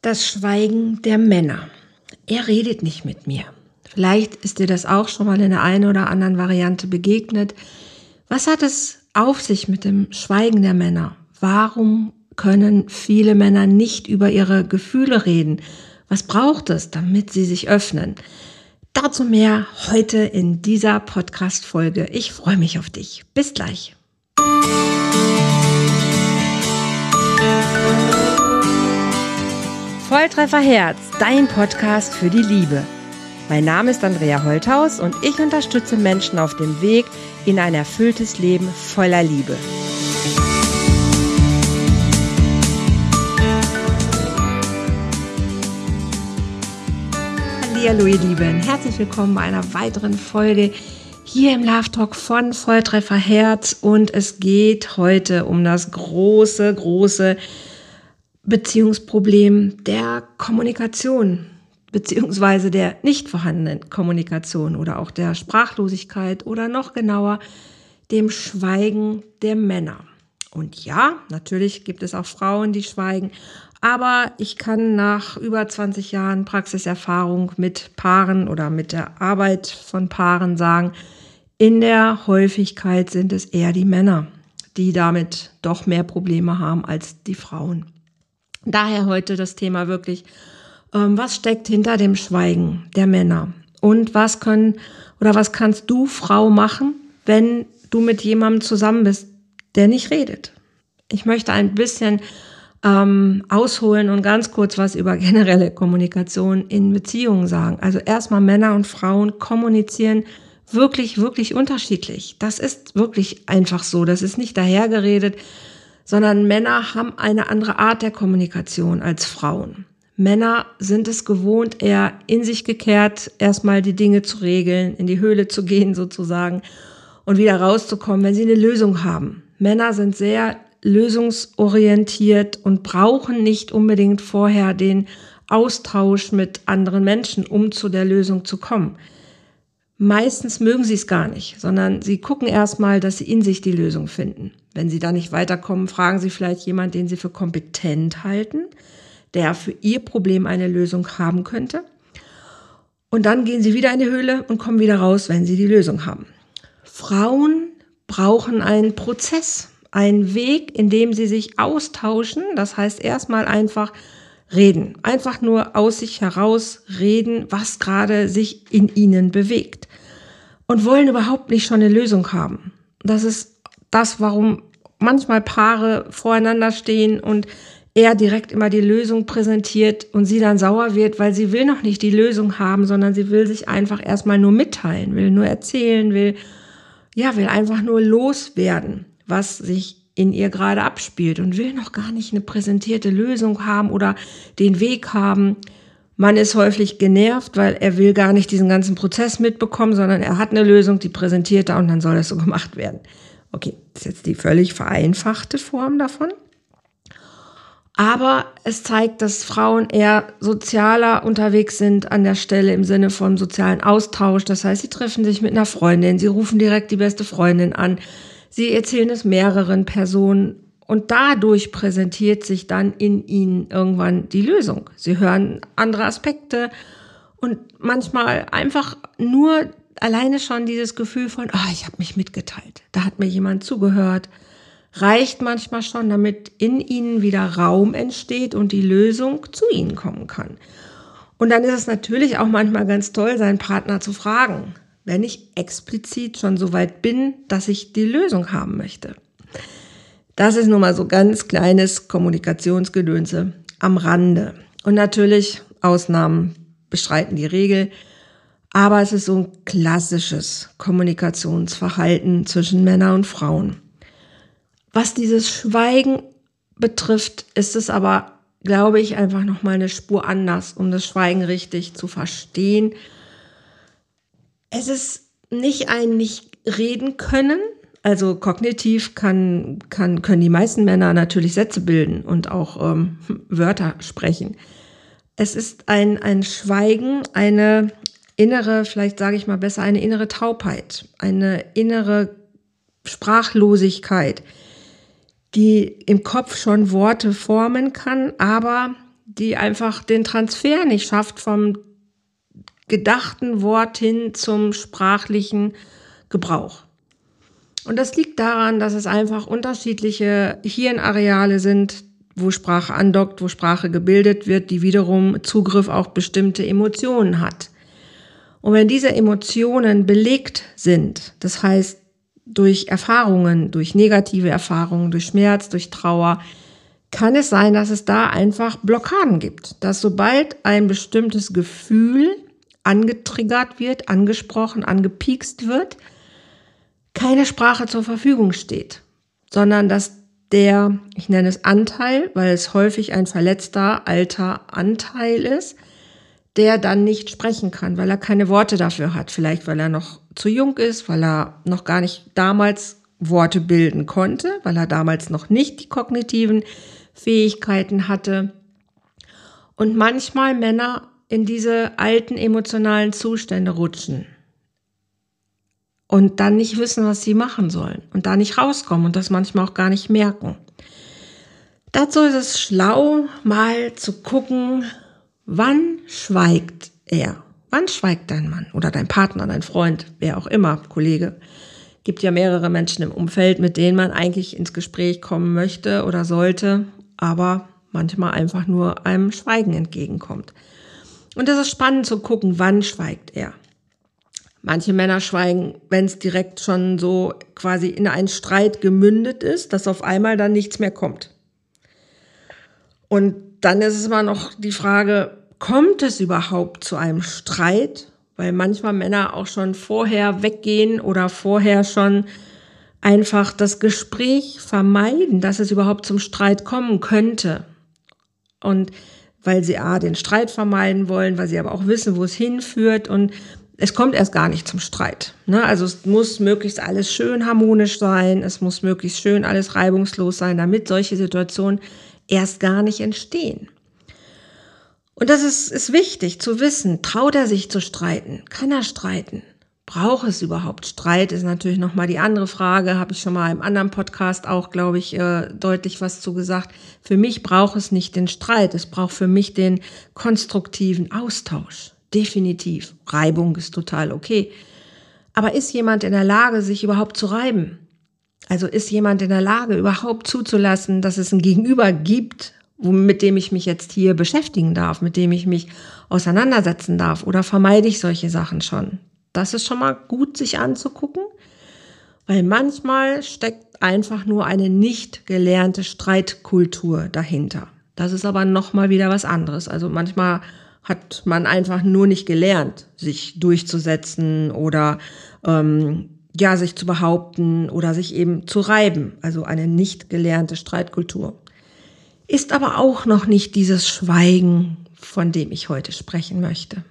Das Schweigen der Männer. Er redet nicht mit mir. Vielleicht ist dir das auch schon mal in der einen oder anderen Variante begegnet. Was hat es auf sich mit dem Schweigen der Männer? Warum können viele Männer nicht über ihre Gefühle reden? Was braucht es, damit sie sich öffnen? Dazu mehr heute in dieser Podcast-Folge. Ich freue mich auf dich. Bis gleich. Volltreffer Herz, dein Podcast für die Liebe. Mein Name ist Andrea Holthaus und ich unterstütze Menschen auf dem Weg in ein erfülltes Leben voller Liebe. Hallo ihr Lieben, herzlich willkommen bei einer weiteren Folge hier im Love Talk von Volltreffer Herz und es geht heute um das große, große Beziehungsproblem der Kommunikation beziehungsweise der nicht vorhandenen Kommunikation oder auch der Sprachlosigkeit oder noch genauer dem Schweigen der Männer. Und ja, natürlich gibt es auch Frauen, die schweigen, aber ich kann nach über 20 Jahren Praxiserfahrung mit Paaren oder mit der Arbeit von Paaren sagen, in der Häufigkeit sind es eher die Männer, die damit doch mehr Probleme haben als die Frauen. Daher heute das Thema wirklich, ähm, was steckt hinter dem Schweigen der Männer? Und was können oder was kannst du, Frau, machen, wenn du mit jemandem zusammen bist, der nicht redet? Ich möchte ein bisschen ähm, ausholen und ganz kurz was über generelle Kommunikation in Beziehungen sagen. Also erstmal Männer und Frauen kommunizieren wirklich, wirklich unterschiedlich. Das ist wirklich einfach so. Das ist nicht dahergeredet sondern Männer haben eine andere Art der Kommunikation als Frauen. Männer sind es gewohnt, eher in sich gekehrt, erstmal die Dinge zu regeln, in die Höhle zu gehen sozusagen und wieder rauszukommen, wenn sie eine Lösung haben. Männer sind sehr lösungsorientiert und brauchen nicht unbedingt vorher den Austausch mit anderen Menschen, um zu der Lösung zu kommen. Meistens mögen sie es gar nicht, sondern sie gucken erstmal, dass sie in sich die Lösung finden. Wenn sie da nicht weiterkommen, fragen sie vielleicht jemanden, den sie für kompetent halten, der für ihr Problem eine Lösung haben könnte. Und dann gehen sie wieder in die Höhle und kommen wieder raus, wenn sie die Lösung haben. Frauen brauchen einen Prozess, einen Weg, in dem sie sich austauschen. Das heißt erstmal einfach reden. Einfach nur aus sich heraus reden, was gerade sich in ihnen bewegt. Und wollen überhaupt nicht schon eine Lösung haben. Das ist das, warum manchmal Paare voreinander stehen und er direkt immer die Lösung präsentiert und sie dann sauer wird, weil sie will noch nicht die Lösung haben, sondern sie will sich einfach erstmal nur mitteilen, will nur erzählen, will, ja, will einfach nur loswerden, was sich in ihr gerade abspielt und will noch gar nicht eine präsentierte Lösung haben oder den Weg haben. Man ist häufig genervt, weil er will gar nicht diesen ganzen Prozess mitbekommen, sondern er hat eine Lösung, die präsentiert er und dann soll das so gemacht werden. Okay, das ist jetzt die völlig vereinfachte Form davon. Aber es zeigt, dass Frauen eher sozialer unterwegs sind an der Stelle im Sinne von sozialen Austausch. Das heißt, sie treffen sich mit einer Freundin, sie rufen direkt die beste Freundin an, Sie erzählen es mehreren Personen und dadurch präsentiert sich dann in ihnen irgendwann die Lösung. Sie hören andere Aspekte und manchmal einfach nur alleine schon dieses Gefühl von, oh, ich habe mich mitgeteilt. Da hat mir jemand zugehört. Reicht manchmal schon, damit in ihnen wieder Raum entsteht und die Lösung zu ihnen kommen kann. Und dann ist es natürlich auch manchmal ganz toll, seinen Partner zu fragen wenn ich explizit schon so weit bin, dass ich die Lösung haben möchte. Das ist nun mal so ganz kleines Kommunikationsgedönse am Rande. Und natürlich, Ausnahmen bestreiten die Regel. Aber es ist so ein klassisches Kommunikationsverhalten zwischen Männern und Frauen. Was dieses Schweigen betrifft, ist es aber, glaube ich, einfach nochmal eine Spur anders, um das Schweigen richtig zu verstehen es ist nicht ein nicht reden können. Also kognitiv kann, kann, können die meisten Männer natürlich Sätze bilden und auch ähm, Wörter sprechen. Es ist ein, ein Schweigen, eine innere, vielleicht sage ich mal besser, eine innere Taubheit, eine innere Sprachlosigkeit, die im Kopf schon Worte formen kann, aber die einfach den Transfer nicht schafft vom gedachten Wort hin zum sprachlichen Gebrauch. Und das liegt daran, dass es einfach unterschiedliche Hirnareale sind, wo Sprache andockt, wo Sprache gebildet wird, die wiederum Zugriff auf bestimmte Emotionen hat. Und wenn diese Emotionen belegt sind, das heißt durch Erfahrungen, durch negative Erfahrungen, durch Schmerz, durch Trauer, kann es sein, dass es da einfach Blockaden gibt. Dass sobald ein bestimmtes Gefühl angetriggert wird, angesprochen, angepiekst wird, keine Sprache zur Verfügung steht, sondern dass der, ich nenne es Anteil, weil es häufig ein verletzter alter Anteil ist, der dann nicht sprechen kann, weil er keine Worte dafür hat. Vielleicht, weil er noch zu jung ist, weil er noch gar nicht damals Worte bilden konnte, weil er damals noch nicht die kognitiven Fähigkeiten hatte. Und manchmal Männer in diese alten emotionalen Zustände rutschen und dann nicht wissen, was sie machen sollen und da nicht rauskommen und das manchmal auch gar nicht merken. Dazu ist es schlau, mal zu gucken, wann schweigt er? Wann schweigt dein Mann oder dein Partner, dein Freund, wer auch immer, Kollege? Gibt ja mehrere Menschen im Umfeld, mit denen man eigentlich ins Gespräch kommen möchte oder sollte, aber manchmal einfach nur einem Schweigen entgegenkommt. Und es ist spannend zu gucken, wann schweigt er. Manche Männer schweigen, wenn es direkt schon so quasi in einen Streit gemündet ist, dass auf einmal dann nichts mehr kommt. Und dann ist es immer noch die Frage, kommt es überhaupt zu einem Streit? Weil manchmal Männer auch schon vorher weggehen oder vorher schon einfach das Gespräch vermeiden, dass es überhaupt zum Streit kommen könnte. Und weil sie A, den Streit vermeiden wollen, weil sie aber auch wissen, wo es hinführt und es kommt erst gar nicht zum Streit. Ne? Also es muss möglichst alles schön harmonisch sein, es muss möglichst schön alles reibungslos sein, damit solche Situationen erst gar nicht entstehen. Und das ist, ist wichtig zu wissen. Traut er sich zu streiten? Kann er streiten? Braucht es überhaupt Streit? Ist natürlich nochmal die andere Frage. Habe ich schon mal im anderen Podcast auch, glaube ich, äh, deutlich was zu gesagt. Für mich braucht es nicht den Streit. Es braucht für mich den konstruktiven Austausch. Definitiv. Reibung ist total okay. Aber ist jemand in der Lage, sich überhaupt zu reiben? Also ist jemand in der Lage, überhaupt zuzulassen, dass es ein Gegenüber gibt, mit dem ich mich jetzt hier beschäftigen darf, mit dem ich mich auseinandersetzen darf? Oder vermeide ich solche Sachen schon? Das ist schon mal gut, sich anzugucken, weil manchmal steckt einfach nur eine nicht gelernte Streitkultur dahinter. Das ist aber nochmal wieder was anderes. Also manchmal hat man einfach nur nicht gelernt, sich durchzusetzen oder ähm, ja, sich zu behaupten oder sich eben zu reiben. Also eine nicht gelernte Streitkultur. Ist aber auch noch nicht dieses Schweigen, von dem ich heute sprechen möchte.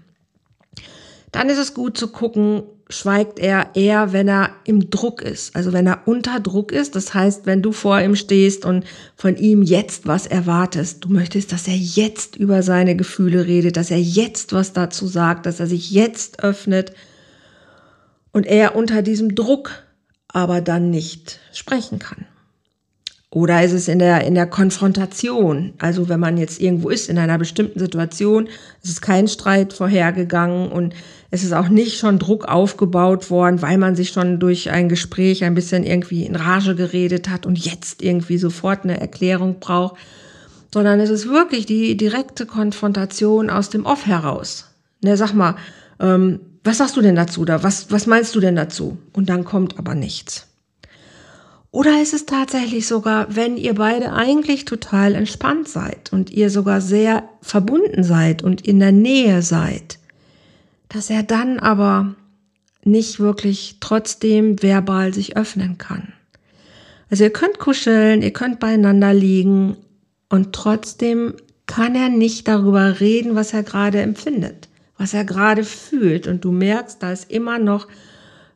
Dann ist es gut zu gucken, schweigt er eher, wenn er im Druck ist, also wenn er unter Druck ist. Das heißt, wenn du vor ihm stehst und von ihm jetzt was erwartest, du möchtest, dass er jetzt über seine Gefühle redet, dass er jetzt was dazu sagt, dass er sich jetzt öffnet und er unter diesem Druck aber dann nicht sprechen kann. Oder ist es in der, in der Konfrontation? Also wenn man jetzt irgendwo ist in einer bestimmten Situation, es ist kein Streit vorhergegangen und es ist auch nicht schon Druck aufgebaut worden, weil man sich schon durch ein Gespräch ein bisschen irgendwie in Rage geredet hat und jetzt irgendwie sofort eine Erklärung braucht, sondern es ist wirklich die direkte Konfrontation aus dem Off heraus. Ne, sag mal, ähm, was sagst du denn dazu da? Was, was meinst du denn dazu? Und dann kommt aber nichts. Oder ist es tatsächlich sogar, wenn ihr beide eigentlich total entspannt seid und ihr sogar sehr verbunden seid und in der Nähe seid, dass er dann aber nicht wirklich trotzdem verbal sich öffnen kann. Also ihr könnt kuscheln, ihr könnt beieinander liegen und trotzdem kann er nicht darüber reden, was er gerade empfindet, was er gerade fühlt und du merkst, da ist immer noch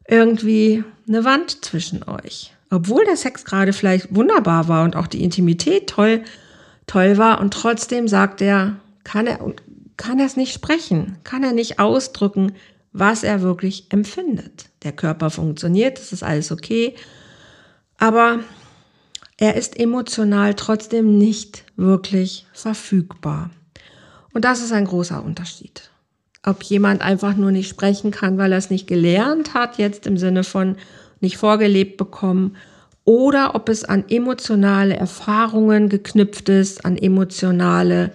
irgendwie eine Wand zwischen euch. Obwohl der Sex gerade vielleicht wunderbar war und auch die Intimität toll, toll war und trotzdem sagt er, kann er, kann er es nicht sprechen, kann er nicht ausdrücken, was er wirklich empfindet. Der Körper funktioniert, das ist alles okay, aber er ist emotional trotzdem nicht wirklich verfügbar. Und das ist ein großer Unterschied. Ob jemand einfach nur nicht sprechen kann, weil er es nicht gelernt hat, jetzt im Sinne von nicht vorgelebt bekommen, oder ob es an emotionale Erfahrungen geknüpft ist, an emotionale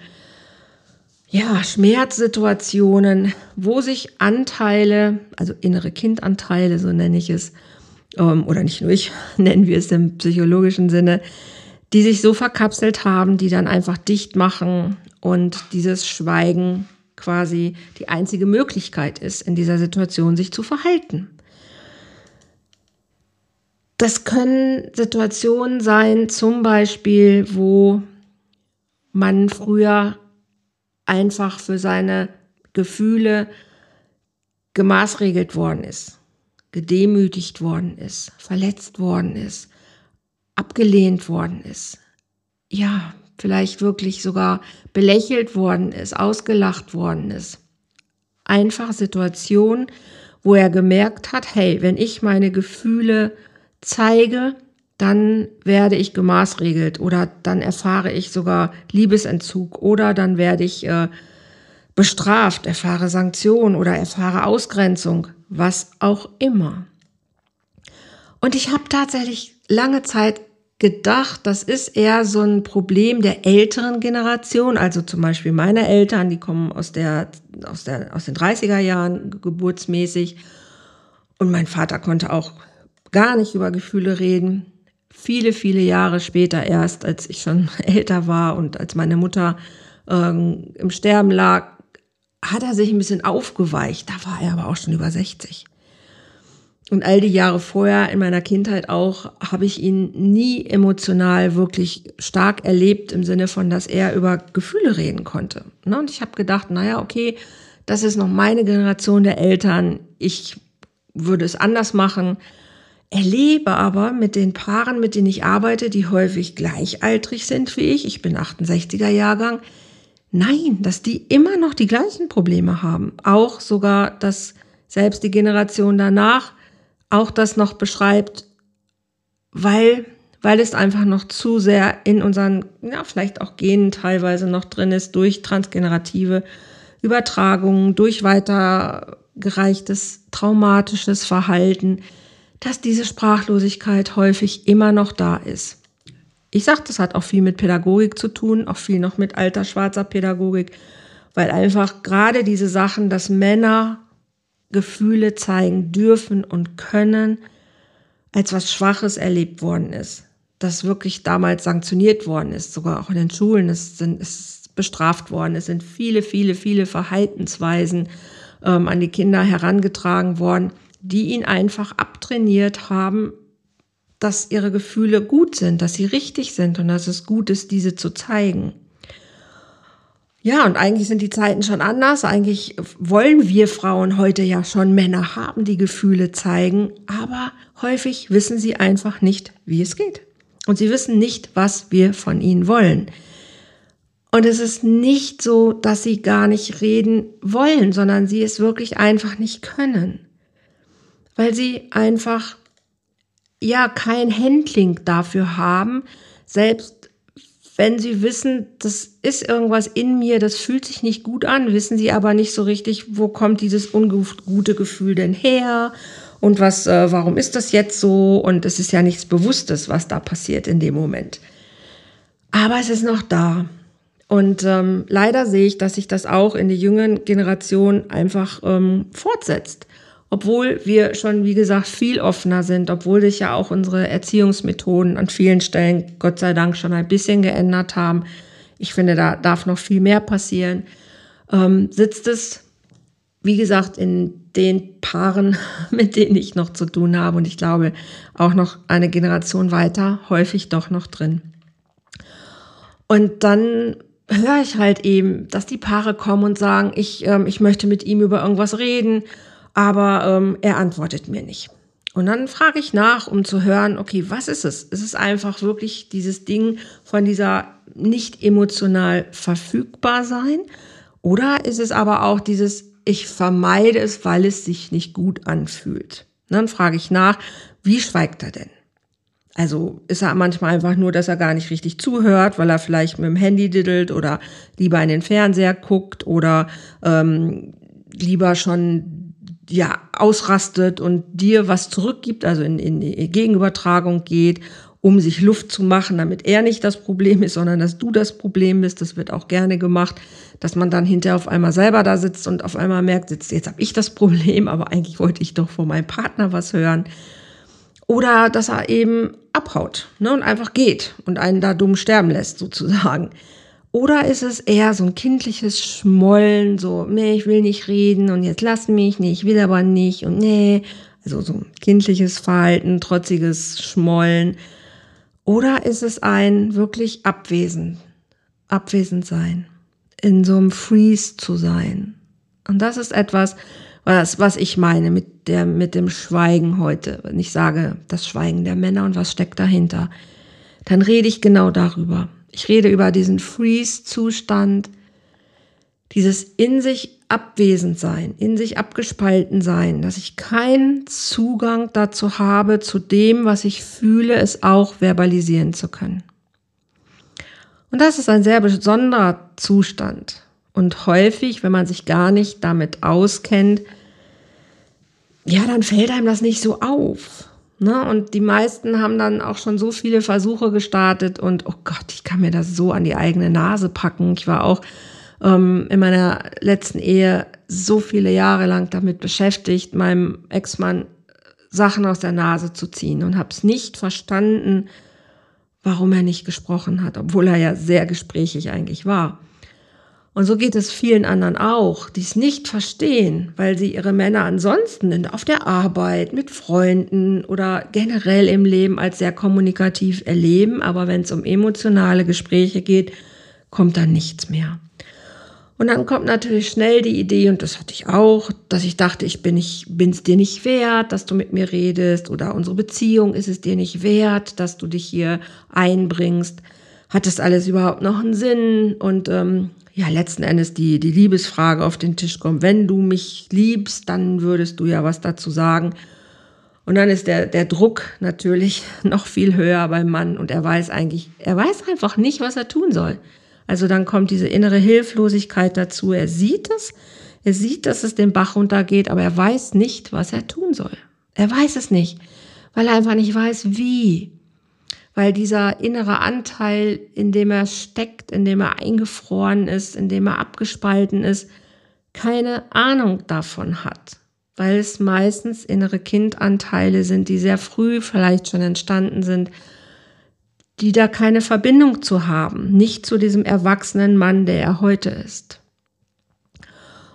ja, Schmerzsituationen, wo sich Anteile, also innere Kindanteile, so nenne ich es, ähm, oder nicht nur ich, nennen wir es im psychologischen Sinne, die sich so verkapselt haben, die dann einfach dicht machen und dieses Schweigen quasi die einzige Möglichkeit ist, in dieser Situation sich zu verhalten. Das können Situationen sein, zum Beispiel, wo man früher einfach für seine Gefühle gemaßregelt worden ist, gedemütigt worden ist, verletzt worden ist, abgelehnt worden ist. Ja, vielleicht wirklich sogar belächelt worden ist, ausgelacht worden ist. Einfach Situationen, wo er gemerkt hat, hey, wenn ich meine Gefühle zeige, dann werde ich gemaßregelt oder dann erfahre ich sogar Liebesentzug oder dann werde ich äh, bestraft, erfahre Sanktionen oder erfahre Ausgrenzung, was auch immer. Und ich habe tatsächlich lange Zeit gedacht, das ist eher so ein Problem der älteren Generation, also zum Beispiel meine Eltern, die kommen aus der, aus der, aus den 30er Jahren geburtsmäßig. Und mein Vater konnte auch gar nicht über Gefühle reden. Viele, viele Jahre später erst, als ich schon älter war und als meine Mutter ähm, im Sterben lag, hat er sich ein bisschen aufgeweicht. Da war er aber auch schon über 60. Und all die Jahre vorher in meiner Kindheit auch habe ich ihn nie emotional wirklich stark erlebt im Sinne von, dass er über Gefühle reden konnte. Ne? Und ich habe gedacht, naja, okay, das ist noch meine Generation der Eltern. Ich würde es anders machen. Erlebe aber mit den Paaren, mit denen ich arbeite, die häufig gleichaltrig sind wie ich, ich bin 68er Jahrgang, nein, dass die immer noch die gleichen Probleme haben. Auch sogar, dass selbst die Generation danach auch das noch beschreibt, weil, weil es einfach noch zu sehr in unseren, ja, vielleicht auch Genen teilweise noch drin ist, durch transgenerative Übertragungen, durch weitergereichtes traumatisches Verhalten, dass diese Sprachlosigkeit häufig immer noch da ist. Ich sage, das hat auch viel mit Pädagogik zu tun, auch viel noch mit alter schwarzer Pädagogik, weil einfach gerade diese Sachen, dass Männer Gefühle zeigen dürfen und können, als was Schwaches erlebt worden ist. Das wirklich damals sanktioniert worden ist, sogar auch in den Schulen. Es sind, ist bestraft worden. Es sind viele, viele, viele Verhaltensweisen ähm, an die Kinder herangetragen worden, die ihn einfach abtrainiert haben, dass ihre Gefühle gut sind, dass sie richtig sind und dass es gut ist, diese zu zeigen. Ja, und eigentlich sind die Zeiten schon anders. Eigentlich wollen wir Frauen heute ja schon Männer haben, die Gefühle zeigen, aber häufig wissen sie einfach nicht, wie es geht. Und sie wissen nicht, was wir von ihnen wollen. Und es ist nicht so, dass sie gar nicht reden wollen, sondern sie es wirklich einfach nicht können. Weil sie einfach, ja, kein Handling dafür haben, selbst wenn sie wissen, das ist irgendwas in mir, das fühlt sich nicht gut an, wissen sie aber nicht so richtig, wo kommt dieses ungute Gefühl denn her und was, äh, warum ist das jetzt so? Und es ist ja nichts Bewusstes, was da passiert in dem Moment. Aber es ist noch da. Und ähm, leider sehe ich, dass sich das auch in der jüngeren Generation einfach ähm, fortsetzt obwohl wir schon, wie gesagt, viel offener sind, obwohl sich ja auch unsere Erziehungsmethoden an vielen Stellen, Gott sei Dank, schon ein bisschen geändert haben. Ich finde, da darf noch viel mehr passieren. Ähm, sitzt es, wie gesagt, in den Paaren, mit denen ich noch zu tun habe und ich glaube auch noch eine Generation weiter, häufig doch noch drin. Und dann höre ich halt eben, dass die Paare kommen und sagen, ich, ähm, ich möchte mit ihm über irgendwas reden aber ähm, er antwortet mir nicht. Und dann frage ich nach, um zu hören, okay, was ist es? Ist es einfach wirklich dieses Ding von dieser nicht emotional verfügbar sein? Oder ist es aber auch dieses, ich vermeide es, weil es sich nicht gut anfühlt? Und dann frage ich nach, wie schweigt er denn? Also ist er manchmal einfach nur, dass er gar nicht richtig zuhört, weil er vielleicht mit dem Handy diddelt oder lieber in den Fernseher guckt oder ähm, lieber schon ja ausrastet und dir was zurückgibt, also in, in die Gegenübertragung geht, um sich Luft zu machen, damit er nicht das Problem ist, sondern dass du das Problem bist. Das wird auch gerne gemacht, dass man dann hinterher auf einmal selber da sitzt und auf einmal merkt, jetzt, jetzt habe ich das Problem, aber eigentlich wollte ich doch von meinem Partner was hören. Oder dass er eben abhaut ne, und einfach geht und einen da dumm sterben lässt, sozusagen. Oder ist es eher so ein kindliches Schmollen, so, nee, ich will nicht reden und jetzt lass mich, nee, ich will aber nicht und nee. Also so ein kindliches Verhalten, trotziges Schmollen. Oder ist es ein wirklich abwesend, abwesend sein, in so einem Freeze zu sein. Und das ist etwas, was, was ich meine mit der, mit dem Schweigen heute. Wenn ich sage, das Schweigen der Männer und was steckt dahinter, dann rede ich genau darüber. Ich rede über diesen Freeze-Zustand, dieses in sich abwesend sein, in sich abgespalten sein, dass ich keinen Zugang dazu habe, zu dem, was ich fühle, es auch verbalisieren zu können. Und das ist ein sehr besonderer Zustand. Und häufig, wenn man sich gar nicht damit auskennt, ja, dann fällt einem das nicht so auf. Ne? Und die meisten haben dann auch schon so viele Versuche gestartet und, oh Gott, ich kann mir das so an die eigene Nase packen. Ich war auch ähm, in meiner letzten Ehe so viele Jahre lang damit beschäftigt, meinem Ex-Mann Sachen aus der Nase zu ziehen und habe es nicht verstanden, warum er nicht gesprochen hat, obwohl er ja sehr gesprächig eigentlich war. Und so geht es vielen anderen auch, die es nicht verstehen, weil sie ihre Männer ansonsten auf der Arbeit, mit Freunden oder generell im Leben als sehr kommunikativ erleben, aber wenn es um emotionale Gespräche geht, kommt dann nichts mehr. Und dann kommt natürlich schnell die Idee, und das hatte ich auch, dass ich dachte, ich bin ich bin's dir nicht wert, dass du mit mir redest, oder unsere Beziehung ist es dir nicht wert, dass du dich hier einbringst. Hat das alles überhaupt noch einen Sinn? Und ähm, ja, letzten Endes die, die Liebesfrage auf den Tisch kommt. Wenn du mich liebst, dann würdest du ja was dazu sagen. Und dann ist der, der Druck natürlich noch viel höher beim Mann und er weiß eigentlich, er weiß einfach nicht, was er tun soll. Also dann kommt diese innere Hilflosigkeit dazu. Er sieht es, er sieht, dass es den Bach runtergeht, aber er weiß nicht, was er tun soll. Er weiß es nicht, weil er einfach nicht weiß, wie. Weil dieser innere Anteil, in dem er steckt, in dem er eingefroren ist, in dem er abgespalten ist, keine Ahnung davon hat. Weil es meistens innere Kindanteile sind, die sehr früh vielleicht schon entstanden sind, die da keine Verbindung zu haben, nicht zu diesem erwachsenen Mann, der er heute ist.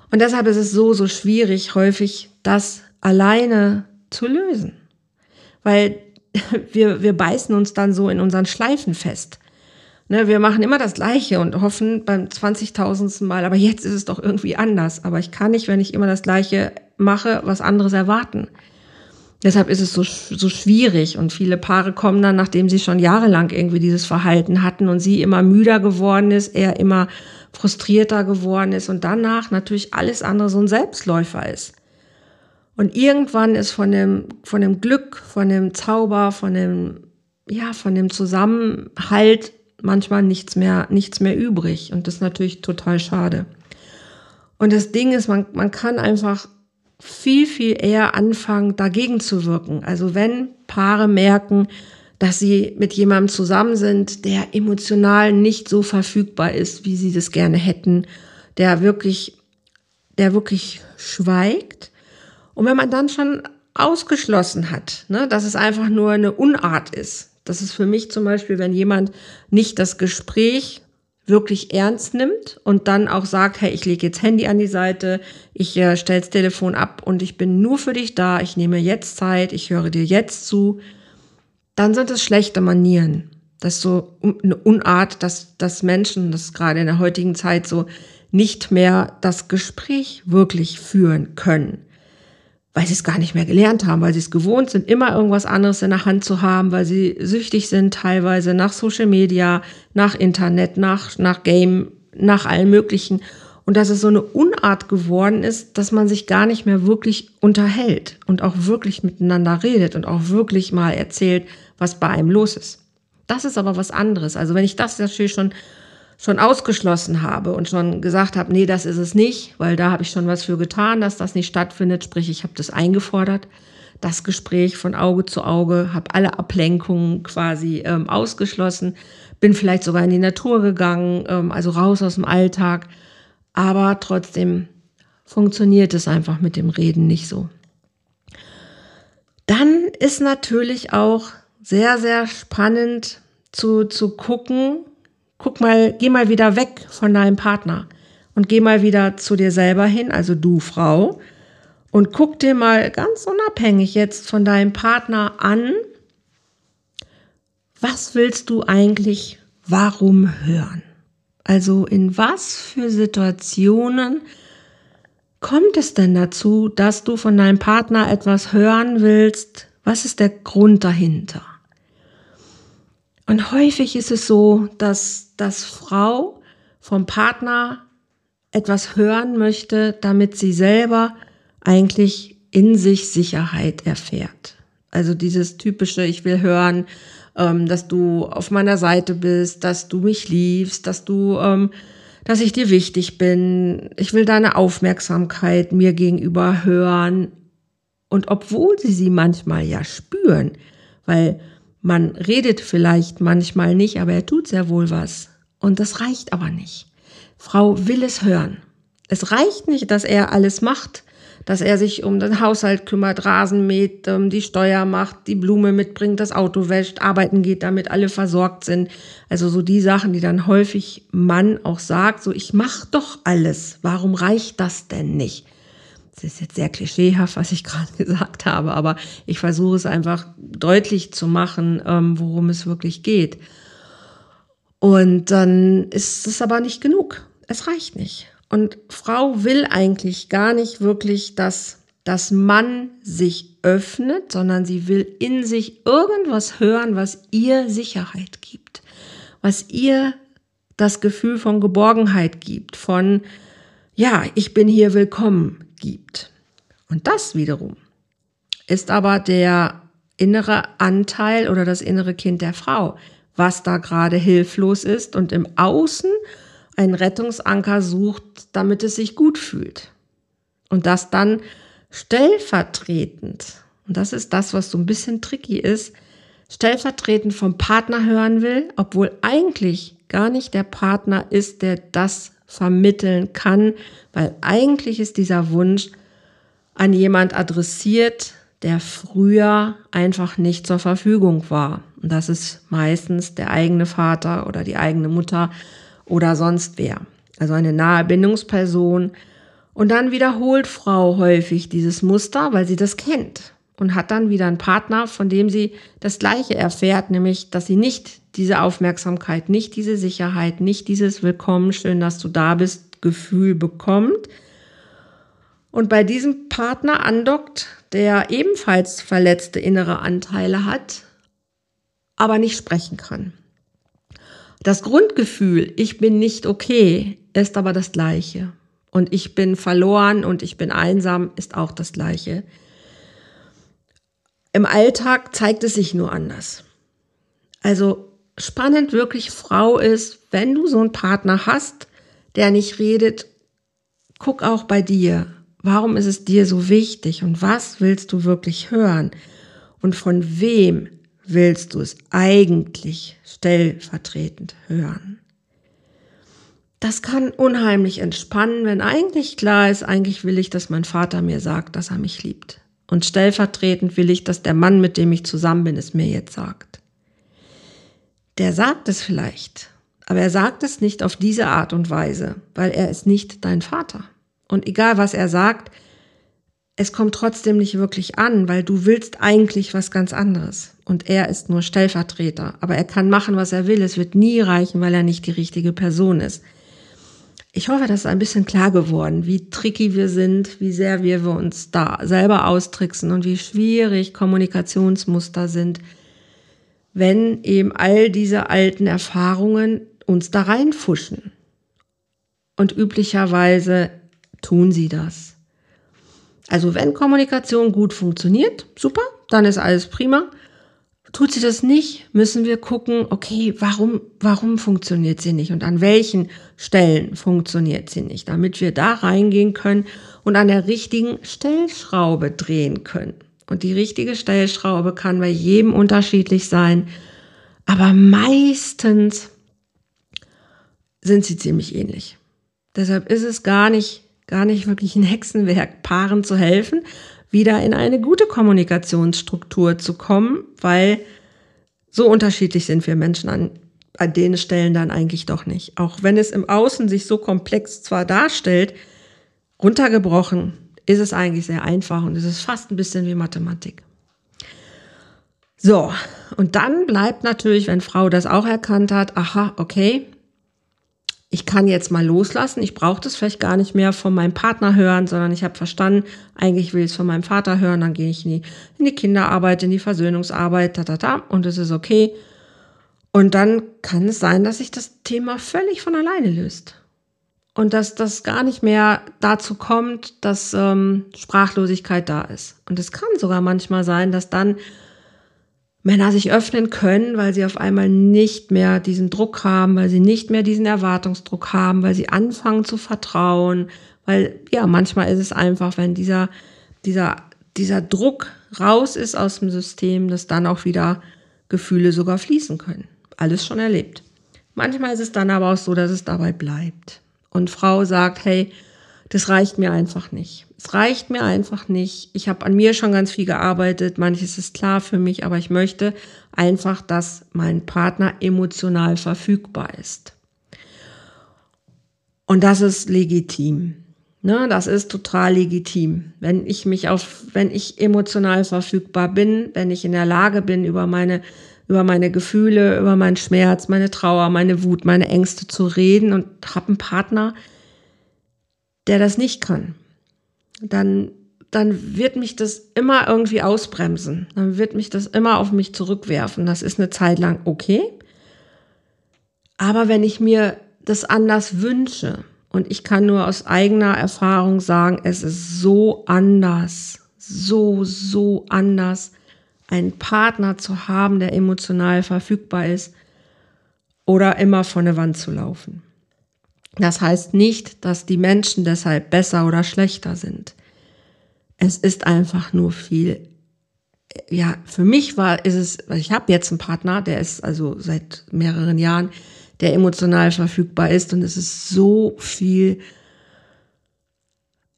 Und deshalb ist es so, so schwierig, häufig das alleine zu lösen. Weil wir, wir beißen uns dann so in unseren Schleifen fest. Ne, wir machen immer das Gleiche und hoffen beim 20.000. Mal, aber jetzt ist es doch irgendwie anders. Aber ich kann nicht, wenn ich immer das Gleiche mache, was anderes erwarten. Deshalb ist es so, so schwierig und viele Paare kommen dann, nachdem sie schon jahrelang irgendwie dieses Verhalten hatten und sie immer müder geworden ist, er immer frustrierter geworden ist und danach natürlich alles andere so ein Selbstläufer ist. Und irgendwann ist von dem, von dem Glück, von dem Zauber, von dem, ja, von dem Zusammenhalt manchmal nichts mehr, nichts mehr übrig. Und das ist natürlich total schade. Und das Ding ist, man, man kann einfach viel, viel eher anfangen, dagegen zu wirken. Also wenn Paare merken, dass sie mit jemandem zusammen sind, der emotional nicht so verfügbar ist, wie sie das gerne hätten, der wirklich, der wirklich schweigt. Und wenn man dann schon ausgeschlossen hat, ne, dass es einfach nur eine Unart ist, das ist für mich zum Beispiel, wenn jemand nicht das Gespräch wirklich ernst nimmt und dann auch sagt, hey, ich lege jetzt Handy an die Seite, ich äh, stelle das Telefon ab und ich bin nur für dich da, ich nehme jetzt Zeit, ich höre dir jetzt zu, dann sind es schlechte Manieren. Das ist so eine Unart, dass, dass Menschen, das gerade in der heutigen Zeit so, nicht mehr das Gespräch wirklich führen können weil sie es gar nicht mehr gelernt haben, weil sie es gewohnt sind, immer irgendwas anderes in der Hand zu haben, weil sie süchtig sind teilweise nach Social Media, nach Internet, nach, nach Game, nach allem Möglichen. Und dass es so eine Unart geworden ist, dass man sich gar nicht mehr wirklich unterhält und auch wirklich miteinander redet und auch wirklich mal erzählt, was bei einem los ist. Das ist aber was anderes. Also wenn ich das natürlich schon schon ausgeschlossen habe und schon gesagt habe, nee, das ist es nicht, weil da habe ich schon was für getan, dass das nicht stattfindet, sprich, ich habe das eingefordert, das Gespräch von Auge zu Auge, habe alle Ablenkungen quasi ähm, ausgeschlossen, bin vielleicht sogar in die Natur gegangen, ähm, also raus aus dem Alltag, aber trotzdem funktioniert es einfach mit dem Reden nicht so. Dann ist natürlich auch sehr, sehr spannend zu, zu gucken, guck mal, geh mal wieder weg von deinem Partner und geh mal wieder zu dir selber hin, also du Frau, und guck dir mal ganz unabhängig jetzt von deinem Partner an, was willst du eigentlich warum hören? Also in was für Situationen kommt es denn dazu, dass du von deinem Partner etwas hören willst? Was ist der Grund dahinter? Und häufig ist es so, dass das Frau vom Partner etwas hören möchte, damit sie selber eigentlich in sich Sicherheit erfährt. Also dieses typische, ich will hören, ähm, dass du auf meiner Seite bist, dass du mich liebst, dass du, ähm, dass ich dir wichtig bin. Ich will deine Aufmerksamkeit mir gegenüber hören. Und obwohl sie sie manchmal ja spüren, weil man redet vielleicht manchmal nicht, aber er tut sehr wohl was. Und das reicht aber nicht. Frau will es hören. Es reicht nicht, dass er alles macht, dass er sich um den Haushalt kümmert, Rasen mäht, ähm, die Steuer macht, die Blume mitbringt, das Auto wäscht, arbeiten geht, damit alle versorgt sind. Also so die Sachen, die dann häufig Mann auch sagt, so ich mach doch alles. Warum reicht das denn nicht? Das ist jetzt sehr klischeehaft, was ich gerade gesagt habe, aber ich versuche es einfach deutlich zu machen, ähm, worum es wirklich geht. Und dann ist es aber nicht genug. Es reicht nicht. Und Frau will eigentlich gar nicht wirklich, dass das Mann sich öffnet, sondern sie will in sich irgendwas hören, was ihr Sicherheit gibt, was ihr das Gefühl von Geborgenheit gibt, von, ja, ich bin hier willkommen gibt. Und das wiederum ist aber der innere Anteil oder das innere Kind der Frau, was da gerade hilflos ist und im Außen einen Rettungsanker sucht, damit es sich gut fühlt. Und das dann stellvertretend, und das ist das, was so ein bisschen tricky ist, stellvertretend vom Partner hören will, obwohl eigentlich gar nicht der Partner ist, der das vermitteln kann, weil eigentlich ist dieser Wunsch an jemand adressiert, der früher einfach nicht zur Verfügung war. Und das ist meistens der eigene Vater oder die eigene Mutter oder sonst wer. Also eine nahe Bindungsperson. Und dann wiederholt Frau häufig dieses Muster, weil sie das kennt und hat dann wieder einen Partner, von dem sie das Gleiche erfährt, nämlich, dass sie nicht diese Aufmerksamkeit, nicht diese Sicherheit, nicht dieses Willkommen, schön, dass du da bist, Gefühl bekommt. Und bei diesem Partner andockt, der ebenfalls verletzte innere Anteile hat, aber nicht sprechen kann. Das Grundgefühl, ich bin nicht okay, ist aber das gleiche. Und ich bin verloren und ich bin einsam, ist auch das gleiche. Im Alltag zeigt es sich nur anders. Also spannend wirklich Frau ist, wenn du so einen Partner hast, der nicht redet, guck auch bei dir. Warum ist es dir so wichtig und was willst du wirklich hören? Und von wem willst du es eigentlich stellvertretend hören? Das kann unheimlich entspannen, wenn eigentlich klar ist, eigentlich will ich, dass mein Vater mir sagt, dass er mich liebt. Und stellvertretend will ich, dass der Mann, mit dem ich zusammen bin, es mir jetzt sagt. Der sagt es vielleicht, aber er sagt es nicht auf diese Art und Weise, weil er ist nicht dein Vater. Und egal was er sagt, es kommt trotzdem nicht wirklich an, weil du willst eigentlich was ganz anderes. Und er ist nur Stellvertreter. Aber er kann machen, was er will. Es wird nie reichen, weil er nicht die richtige Person ist. Ich hoffe, das ist ein bisschen klar geworden, wie tricky wir sind, wie sehr wir uns da selber austricksen und wie schwierig Kommunikationsmuster sind, wenn eben all diese alten Erfahrungen uns da reinfuschen. Und üblicherweise tun sie das. Also wenn Kommunikation gut funktioniert, super, dann ist alles prima. Tut sie das nicht, müssen wir gucken, okay, warum, warum funktioniert sie nicht und an welchen Stellen funktioniert sie nicht, damit wir da reingehen können und an der richtigen Stellschraube drehen können. Und die richtige Stellschraube kann bei jedem unterschiedlich sein, aber meistens sind sie ziemlich ähnlich. Deshalb ist es gar nicht, gar nicht wirklich ein Hexenwerk, Paaren zu helfen, wieder in eine gute Kommunikationsstruktur zu kommen, weil so unterschiedlich sind wir Menschen an, an den Stellen dann eigentlich doch nicht. Auch wenn es im Außen sich so komplex zwar darstellt, runtergebrochen ist es eigentlich sehr einfach und es ist fast ein bisschen wie Mathematik. So, und dann bleibt natürlich, wenn Frau das auch erkannt hat, aha, okay, ich kann jetzt mal loslassen, ich brauche das vielleicht gar nicht mehr von meinem Partner hören, sondern ich habe verstanden, eigentlich will ich es von meinem Vater hören, dann gehe ich in die, in die Kinderarbeit, in die Versöhnungsarbeit, ta, ta, ta, und es ist okay. Und dann kann es sein, dass sich das Thema völlig von alleine löst. Und dass das gar nicht mehr dazu kommt, dass ähm, Sprachlosigkeit da ist. Und es kann sogar manchmal sein, dass dann Männer sich öffnen können, weil sie auf einmal nicht mehr diesen Druck haben, weil sie nicht mehr diesen Erwartungsdruck haben, weil sie anfangen zu vertrauen, weil ja, manchmal ist es einfach, wenn dieser, dieser, dieser Druck raus ist aus dem System, dass dann auch wieder Gefühle sogar fließen können. Alles schon erlebt. Manchmal ist es dann aber auch so, dass es dabei bleibt. Und Frau sagt, hey, das reicht mir einfach nicht. Es reicht mir einfach nicht. Ich habe an mir schon ganz viel gearbeitet. Manches ist klar für mich, aber ich möchte einfach, dass mein Partner emotional verfügbar ist. Und das ist legitim. Ne, das ist total legitim. Wenn ich mich auf, wenn ich emotional verfügbar bin, wenn ich in der Lage bin, über meine, über meine Gefühle, über meinen Schmerz, meine Trauer, meine Wut, meine Ängste zu reden und habe einen Partner, der das nicht kann, dann, dann wird mich das immer irgendwie ausbremsen. Dann wird mich das immer auf mich zurückwerfen. Das ist eine Zeit lang okay. Aber wenn ich mir das anders wünsche, und ich kann nur aus eigener Erfahrung sagen, es ist so anders, so, so anders, einen Partner zu haben, der emotional verfügbar ist oder immer vor eine Wand zu laufen. Das heißt nicht, dass die Menschen deshalb besser oder schlechter sind. Es ist einfach nur viel. Ja, für mich war, ist es, ich habe jetzt einen Partner, der ist also seit mehreren Jahren, der emotional verfügbar ist und es ist so viel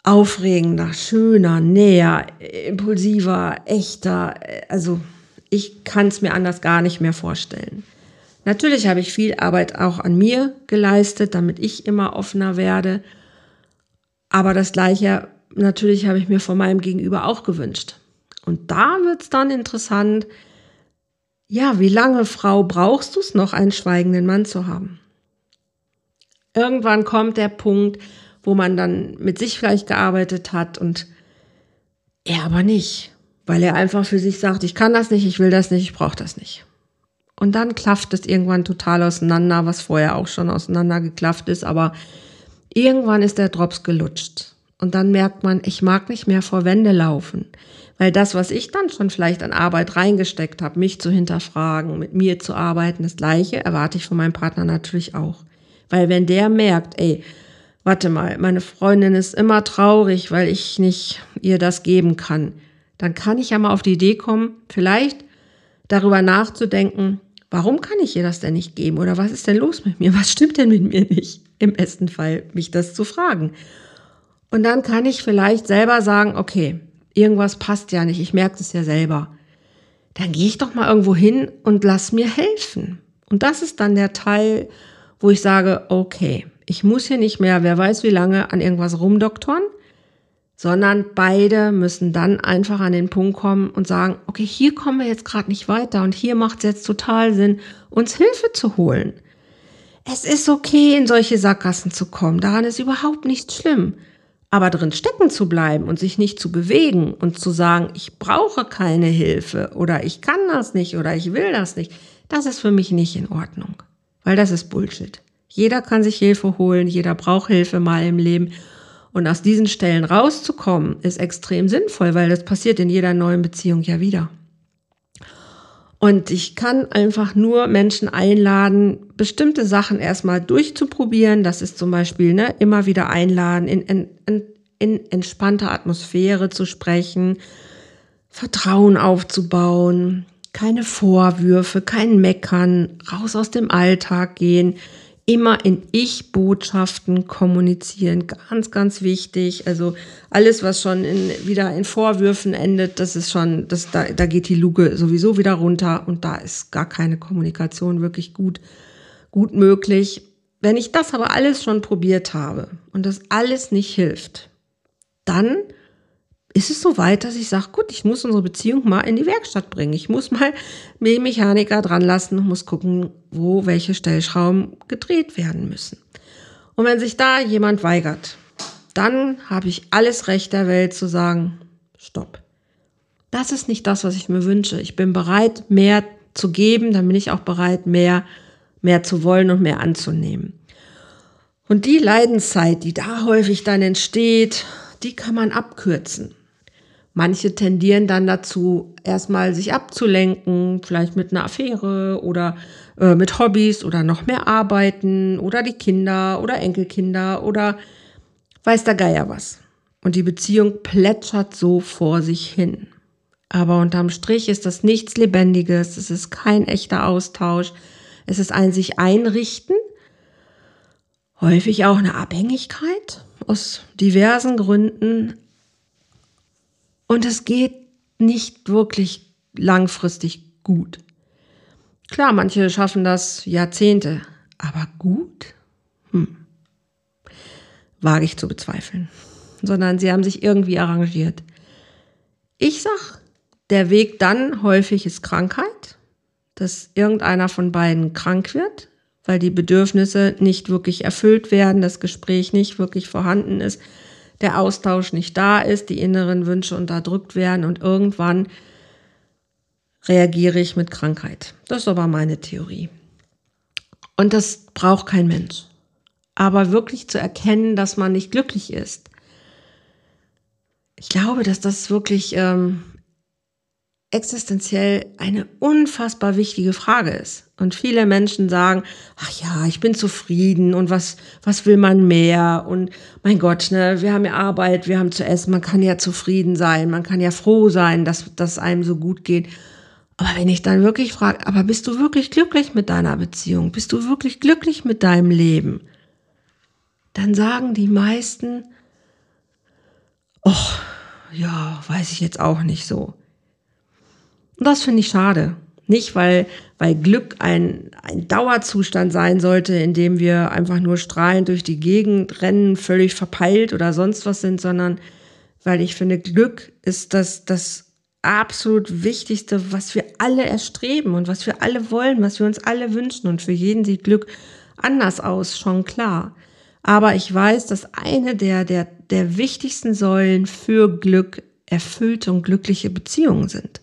aufregender, schöner, näher, impulsiver, echter. Also ich kann es mir anders gar nicht mehr vorstellen. Natürlich habe ich viel Arbeit auch an mir geleistet, damit ich immer offener werde. Aber das Gleiche natürlich habe ich mir von meinem Gegenüber auch gewünscht. Und da wird es dann interessant, ja, wie lange, Frau, brauchst du es noch, einen schweigenden Mann zu haben? Irgendwann kommt der Punkt, wo man dann mit sich vielleicht gearbeitet hat und er aber nicht, weil er einfach für sich sagt, ich kann das nicht, ich will das nicht, ich brauche das nicht. Und dann klafft es irgendwann total auseinander, was vorher auch schon auseinandergeklafft ist, aber irgendwann ist der Drops gelutscht. Und dann merkt man, ich mag nicht mehr vor Wände laufen. Weil das, was ich dann schon vielleicht an Arbeit reingesteckt habe, mich zu hinterfragen, mit mir zu arbeiten, das Gleiche erwarte ich von meinem Partner natürlich auch. Weil wenn der merkt, ey, warte mal, meine Freundin ist immer traurig, weil ich nicht ihr das geben kann, dann kann ich ja mal auf die Idee kommen, vielleicht darüber nachzudenken, warum kann ich ihr das denn nicht geben? Oder was ist denn los mit mir? Was stimmt denn mit mir nicht? Im besten Fall, mich das zu fragen. Und dann kann ich vielleicht selber sagen, okay, irgendwas passt ja nicht, ich merke es ja selber. Dann gehe ich doch mal irgendwo hin und lass mir helfen. Und das ist dann der Teil, wo ich sage, okay, ich muss hier nicht mehr, wer weiß wie lange, an irgendwas rumdoktoren, sondern beide müssen dann einfach an den Punkt kommen und sagen, okay, hier kommen wir jetzt gerade nicht weiter und hier macht es jetzt total Sinn, uns Hilfe zu holen. Es ist okay, in solche Sackgassen zu kommen, daran ist überhaupt nichts schlimm. Aber drin stecken zu bleiben und sich nicht zu bewegen und zu sagen, ich brauche keine Hilfe oder ich kann das nicht oder ich will das nicht, das ist für mich nicht in Ordnung. Weil das ist Bullshit. Jeder kann sich Hilfe holen, jeder braucht Hilfe mal im Leben und aus diesen Stellen rauszukommen, ist extrem sinnvoll, weil das passiert in jeder neuen Beziehung ja wieder. Und ich kann einfach nur Menschen einladen, bestimmte Sachen erstmal durchzuprobieren. Das ist zum Beispiel ne, immer wieder einladen, in, in, in entspannter Atmosphäre zu sprechen, Vertrauen aufzubauen, keine Vorwürfe, kein Meckern, raus aus dem Alltag gehen, immer in Ich-Botschaften kommunizieren. Ganz, ganz wichtig. Also alles, was schon in, wieder in Vorwürfen endet, das ist schon, das, da, da geht die Luke sowieso wieder runter und da ist gar keine Kommunikation wirklich gut, gut möglich. Wenn ich das aber alles schon probiert habe und das alles nicht hilft, dann ist es so weit, dass ich sage, gut, ich muss unsere Beziehung mal in die Werkstatt bringen. Ich muss mal den Mechaniker dran lassen und muss gucken, wo welche Stellschrauben gedreht werden müssen. Und wenn sich da jemand weigert, dann habe ich alles Recht der Welt zu sagen, stopp. Das ist nicht das, was ich mir wünsche. Ich bin bereit, mehr zu geben, dann bin ich auch bereit, mehr, mehr zu wollen und mehr anzunehmen. Und die Leidenszeit, die da häufig dann entsteht, die kann man abkürzen. Manche tendieren dann dazu, erstmal sich abzulenken, vielleicht mit einer Affäre oder äh, mit Hobbys oder noch mehr arbeiten oder die Kinder oder Enkelkinder oder weiß der Geier was. Und die Beziehung plätschert so vor sich hin. Aber unterm Strich ist das nichts Lebendiges, es ist kein echter Austausch, es ist ein sich einrichten, häufig auch eine Abhängigkeit aus diversen Gründen, und es geht nicht wirklich langfristig gut. Klar, manche schaffen das Jahrzehnte, aber gut? Hm. Wage ich zu bezweifeln. Sondern sie haben sich irgendwie arrangiert. Ich sag, der Weg dann häufig ist Krankheit, dass irgendeiner von beiden krank wird, weil die Bedürfnisse nicht wirklich erfüllt werden, das Gespräch nicht wirklich vorhanden ist der Austausch nicht da ist, die inneren Wünsche unterdrückt werden und irgendwann reagiere ich mit Krankheit. Das ist aber meine Theorie. Und das braucht kein Mensch. Aber wirklich zu erkennen, dass man nicht glücklich ist. Ich glaube, dass das wirklich ähm, existenziell eine unfassbar wichtige Frage ist. Und viele Menschen sagen, ach ja, ich bin zufrieden und was, was will man mehr? Und mein Gott, ne, wir haben ja Arbeit, wir haben zu essen, man kann ja zufrieden sein, man kann ja froh sein, dass, dass einem so gut geht. Aber wenn ich dann wirklich frage, aber bist du wirklich glücklich mit deiner Beziehung? Bist du wirklich glücklich mit deinem Leben? Dann sagen die meisten, ach, ja, weiß ich jetzt auch nicht so. Und das finde ich schade. Nicht, weil, weil Glück ein, ein Dauerzustand sein sollte, in dem wir einfach nur strahlend durch die Gegend rennen, völlig verpeilt oder sonst was sind, sondern weil ich finde, Glück ist das, das absolut Wichtigste, was wir alle erstreben und was wir alle wollen, was wir uns alle wünschen. Und für jeden sieht Glück anders aus, schon klar. Aber ich weiß, dass eine der, der, der wichtigsten Säulen für Glück erfüllte und glückliche Beziehungen sind.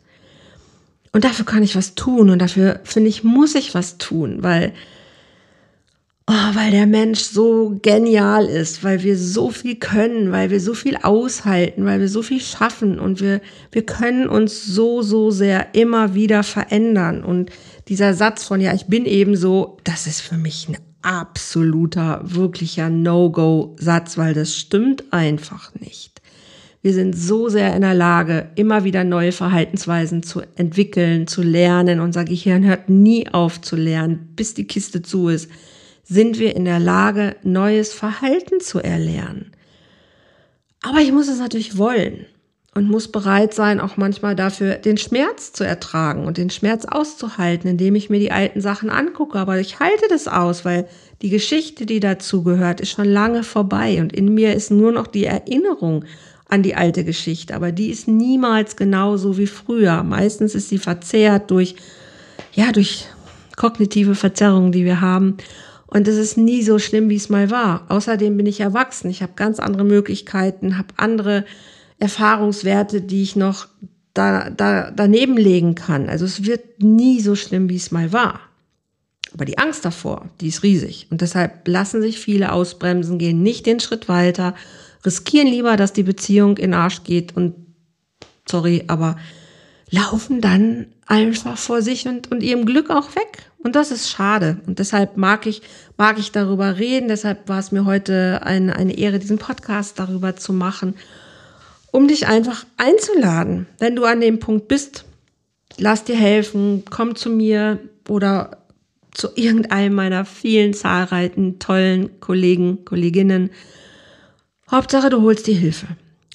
Und dafür kann ich was tun und dafür finde ich, muss ich was tun, weil, oh, weil der Mensch so genial ist, weil wir so viel können, weil wir so viel aushalten, weil wir so viel schaffen und wir, wir können uns so, so sehr immer wieder verändern. Und dieser Satz von, ja, ich bin eben so, das ist für mich ein absoluter, wirklicher No-Go-Satz, weil das stimmt einfach nicht. Wir sind so sehr in der Lage, immer wieder neue Verhaltensweisen zu entwickeln, zu lernen. Unser Gehirn hört nie auf zu lernen, bis die Kiste zu ist. Sind wir in der Lage, neues Verhalten zu erlernen? Aber ich muss es natürlich wollen und muss bereit sein, auch manchmal dafür den Schmerz zu ertragen und den Schmerz auszuhalten, indem ich mir die alten Sachen angucke. Aber ich halte das aus, weil die Geschichte, die dazu gehört, ist schon lange vorbei und in mir ist nur noch die Erinnerung an die alte Geschichte, aber die ist niemals genauso wie früher. Meistens ist sie verzerrt durch, ja, durch kognitive Verzerrungen, die wir haben. Und es ist nie so schlimm, wie es mal war. Außerdem bin ich erwachsen. Ich habe ganz andere Möglichkeiten, habe andere Erfahrungswerte, die ich noch da, da, daneben legen kann. Also es wird nie so schlimm, wie es mal war. Aber die Angst davor, die ist riesig. Und deshalb lassen sich viele ausbremsen, gehen nicht den Schritt weiter riskieren lieber, dass die Beziehung in Arsch geht und sorry, aber laufen dann einfach vor sich und, und ihrem Glück auch weg. Und das ist schade. Und deshalb mag ich, mag ich darüber reden. Deshalb war es mir heute eine, eine Ehre, diesen Podcast darüber zu machen, um dich einfach einzuladen. Wenn du an dem Punkt bist, lass dir helfen, komm zu mir oder zu irgendeinem meiner vielen zahlreichen tollen Kollegen, Kolleginnen. Hauptsache, du holst die Hilfe.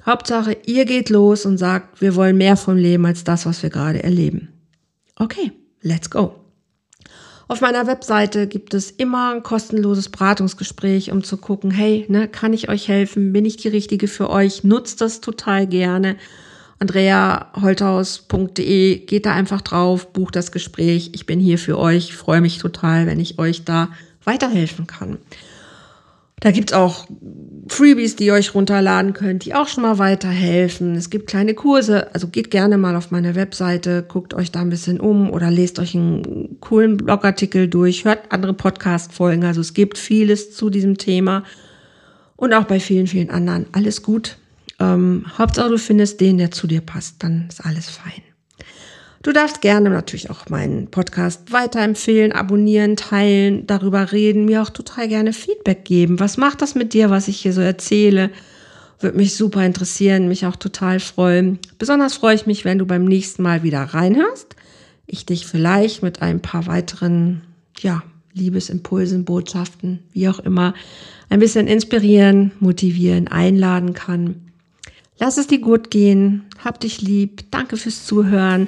Hauptsache, ihr geht los und sagt, wir wollen mehr vom Leben als das, was wir gerade erleben. Okay, let's go. Auf meiner Webseite gibt es immer ein kostenloses Beratungsgespräch, um zu gucken, hey, ne, kann ich euch helfen? Bin ich die Richtige für euch? Nutzt das total gerne. AndreaHolthaus.de, geht da einfach drauf, bucht das Gespräch. Ich bin hier für euch, freue mich total, wenn ich euch da weiterhelfen kann. Da gibt's auch Freebies, die ihr euch runterladen könnt, die auch schon mal weiterhelfen. Es gibt kleine Kurse, also geht gerne mal auf meine Webseite, guckt euch da ein bisschen um oder lest euch einen coolen Blogartikel durch, hört andere Podcast-Folgen. Also es gibt vieles zu diesem Thema und auch bei vielen, vielen anderen. Alles gut. Ähm, Hauptsache du findest den, der zu dir passt, dann ist alles fein. Du darfst gerne natürlich auch meinen Podcast weiterempfehlen, abonnieren, teilen, darüber reden, mir auch total gerne Feedback geben. Was macht das mit dir, was ich hier so erzähle? Würde mich super interessieren, mich auch total freuen. Besonders freue ich mich, wenn du beim nächsten Mal wieder reinhörst. Ich dich vielleicht mit ein paar weiteren, ja, Liebesimpulsen, Botschaften, wie auch immer, ein bisschen inspirieren, motivieren, einladen kann. Lass es dir gut gehen. Hab dich lieb. Danke fürs Zuhören.